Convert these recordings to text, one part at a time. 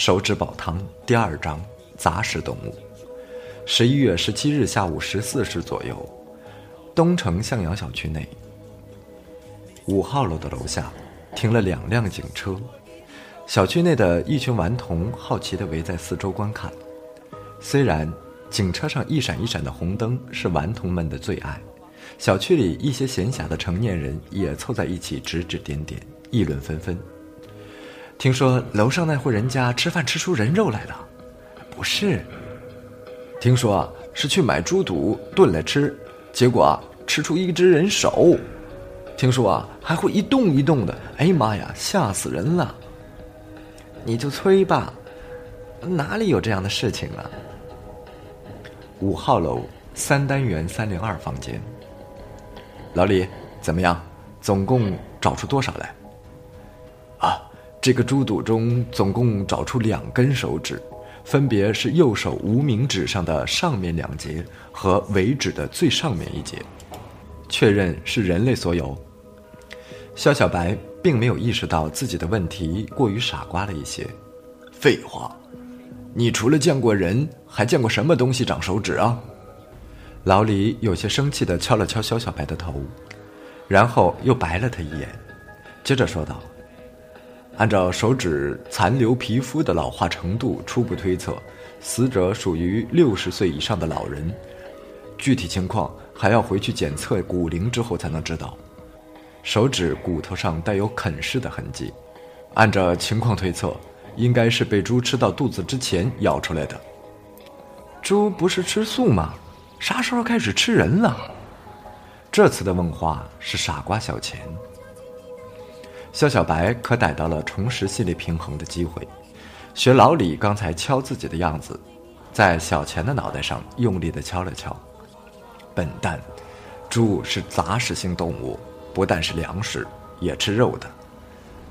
手指煲汤第二章杂食动物。十一月十七日下午十四时左右，东城向阳小区内，五号楼的楼下停了两辆警车。小区内的一群顽童好奇地围在四周观看。虽然警车上一闪一闪的红灯是顽童们的最爱，小区里一些闲暇的成年人也凑在一起指指点点，议论纷纷。听说楼上那户人家吃饭吃出人肉来了，不是？听说啊是去买猪肚炖来吃，结果啊吃出一只人手。听说啊还会一动一动的，哎妈呀，吓死人了！你就催吧，哪里有这样的事情啊？五号楼三单元三零二房间，老李怎么样？总共找出多少来？这个猪肚中总共找出两根手指，分别是右手无名指上的上面两节和尾指的最上面一节，确认是人类所有。肖小白并没有意识到自己的问题过于傻瓜了一些。废话，你除了见过人，还见过什么东西长手指啊？老李有些生气地敲了敲肖小白的头，然后又白了他一眼，接着说道。按照手指残留皮肤的老化程度初步推测，死者属于六十岁以上的老人。具体情况还要回去检测骨龄之后才能知道。手指骨头上带有啃噬的痕迹，按照情况推测，应该是被猪吃到肚子之前咬出来的。猪不是吃素吗？啥时候开始吃人了？这次的问话是傻瓜小钱。肖小白可逮到了重拾心理平衡的机会，学老李刚才敲自己的样子，在小钱的脑袋上用力的敲了敲。笨蛋，猪是杂食性动物，不但是粮食，也吃肉的。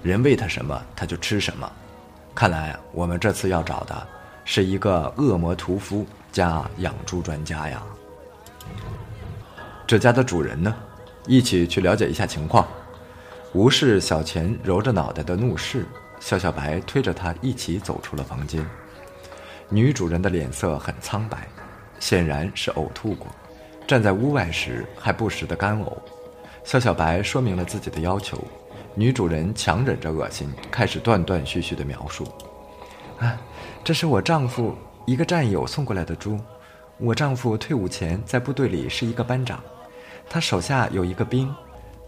人喂它什么，它就吃什么。看来我们这次要找的是一个恶魔屠夫加养猪专家呀。这家的主人呢？一起去了解一下情况。无视小钱揉着脑袋的怒视，肖小白推着他一起走出了房间。女主人的脸色很苍白，显然是呕吐过。站在屋外时还不时的干呕。肖小白说明了自己的要求，女主人强忍着恶心，开始断断续续的描述：“啊，这是我丈夫一个战友送过来的猪。我丈夫退伍前在部队里是一个班长，他手下有一个兵。”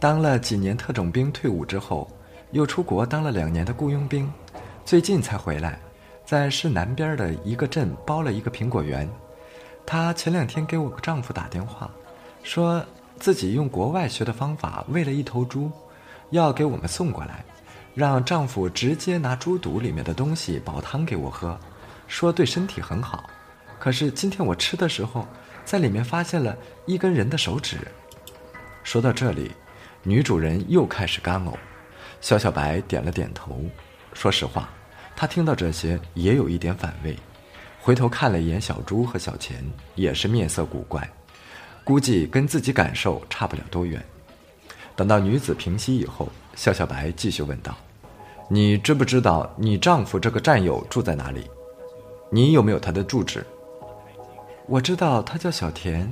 当了几年特种兵，退伍之后，又出国当了两年的雇佣兵，最近才回来，在市南边的一个镇包了一个苹果园。她前两天给我丈夫打电话，说自己用国外学的方法喂了一头猪，要给我们送过来，让丈夫直接拿猪肚里面的东西煲汤给我喝，说对身体很好。可是今天我吃的时候，在里面发现了一根人的手指。说到这里。女主人又开始干呕，肖小白点了点头。说实话，他听到这些也有一点反胃。回头看了一眼小猪和小钱，也是面色古怪，估计跟自己感受差不了多远。等到女子平息以后，肖小白继续问道：“你知不知道你丈夫这个战友住在哪里？你有没有他的住址？”我知道他叫小田，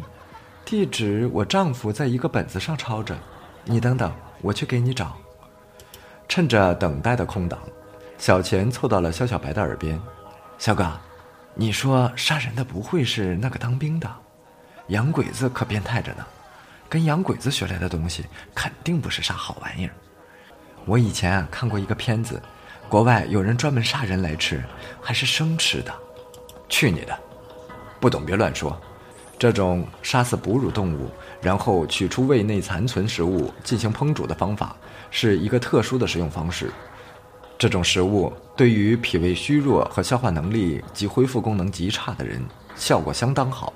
地址我丈夫在一个本子上抄着。你等等，我去给你找。趁着等待的空档，小钱凑到了肖小白的耳边：“小哥，你说杀人的不会是那个当兵的？洋鬼子可变态着呢，跟洋鬼子学来的东西肯定不是啥好玩意儿。我以前啊看过一个片子，国外有人专门杀人来吃，还是生吃的。去你的！不懂别乱说。”这种杀死哺乳动物，然后取出胃内残存食物进行烹煮的方法，是一个特殊的食用方式。这种食物对于脾胃虚弱和消化能力及恢复功能极差的人效果相当好。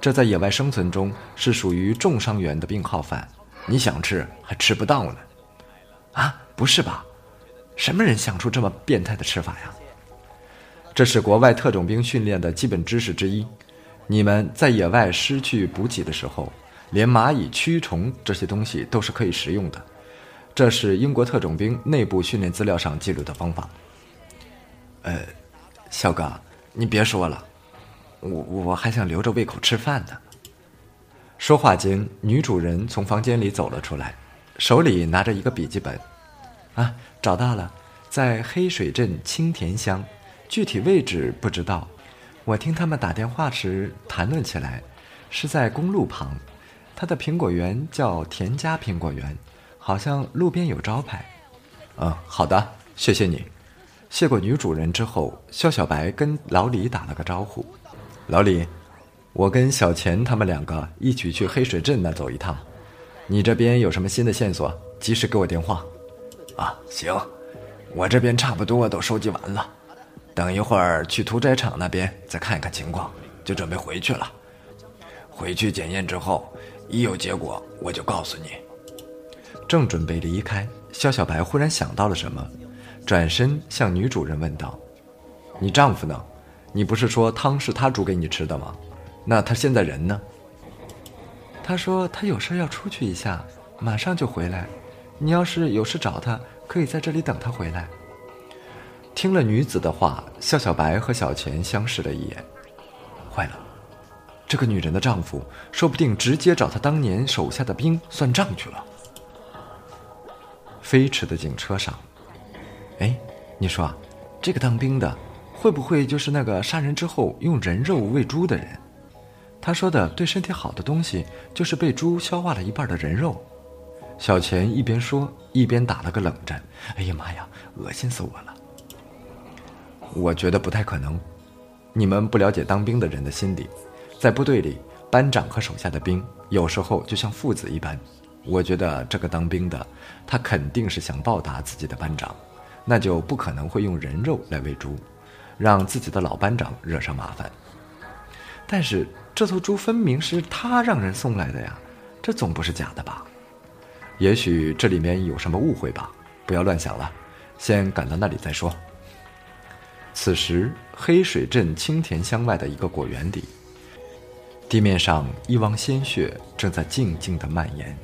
这在野外生存中是属于重伤员的病号饭，你想吃还吃不到呢。啊，不是吧？什么人想出这么变态的吃法呀？这是国外特种兵训练的基本知识之一。你们在野外失去补给的时候，连蚂蚁、蛆虫这些东西都是可以食用的。这是英国特种兵内部训练资料上记录的方法。呃，小哥，你别说了，我我还想留着胃口吃饭呢。说话间，女主人从房间里走了出来，手里拿着一个笔记本。啊，找到了，在黑水镇青田乡，具体位置不知道。我听他们打电话时谈论起来，是在公路旁。他的苹果园叫田家苹果园，好像路边有招牌。嗯，好的，谢谢你。谢过女主人之后，肖小白跟老李打了个招呼。老李，我跟小钱他们两个一起去黑水镇那走一趟。你这边有什么新的线索，及时给我电话。啊，行，我这边差不多都收集完了，等一会儿去屠宰场那边再看一看情况，就准备回去了。回去检验之后。一有结果，我就告诉你。正准备离开，肖小白忽然想到了什么，转身向女主人问道：“你丈夫呢？你不是说汤是他煮给你吃的吗？那他现在人呢？”他说他有事要出去一下，马上就回来。你要是有事找他，可以在这里等他回来。听了女子的话，肖小白和小钱相视了一眼，坏了。这个女人的丈夫说不定直接找他当年手下的兵算账去了。飞驰的警车上，哎，你说，这个当兵的会不会就是那个杀人之后用人肉喂猪的人？他说的对身体好的东西就是被猪消化了一半的人肉。小钱一边说一边打了个冷战。哎呀妈呀，恶心死我了！我觉得不太可能，你们不了解当兵的人的心理。在部队里，班长和手下的兵有时候就像父子一般。我觉得这个当兵的，他肯定是想报答自己的班长，那就不可能会用人肉来喂猪，让自己的老班长惹上麻烦。但是这头猪分明是他让人送来的呀，这总不是假的吧？也许这里面有什么误会吧？不要乱想了，先赶到那里再说。此时，黑水镇青田乡外的一个果园里。地面上一汪鲜血正在静静的蔓延。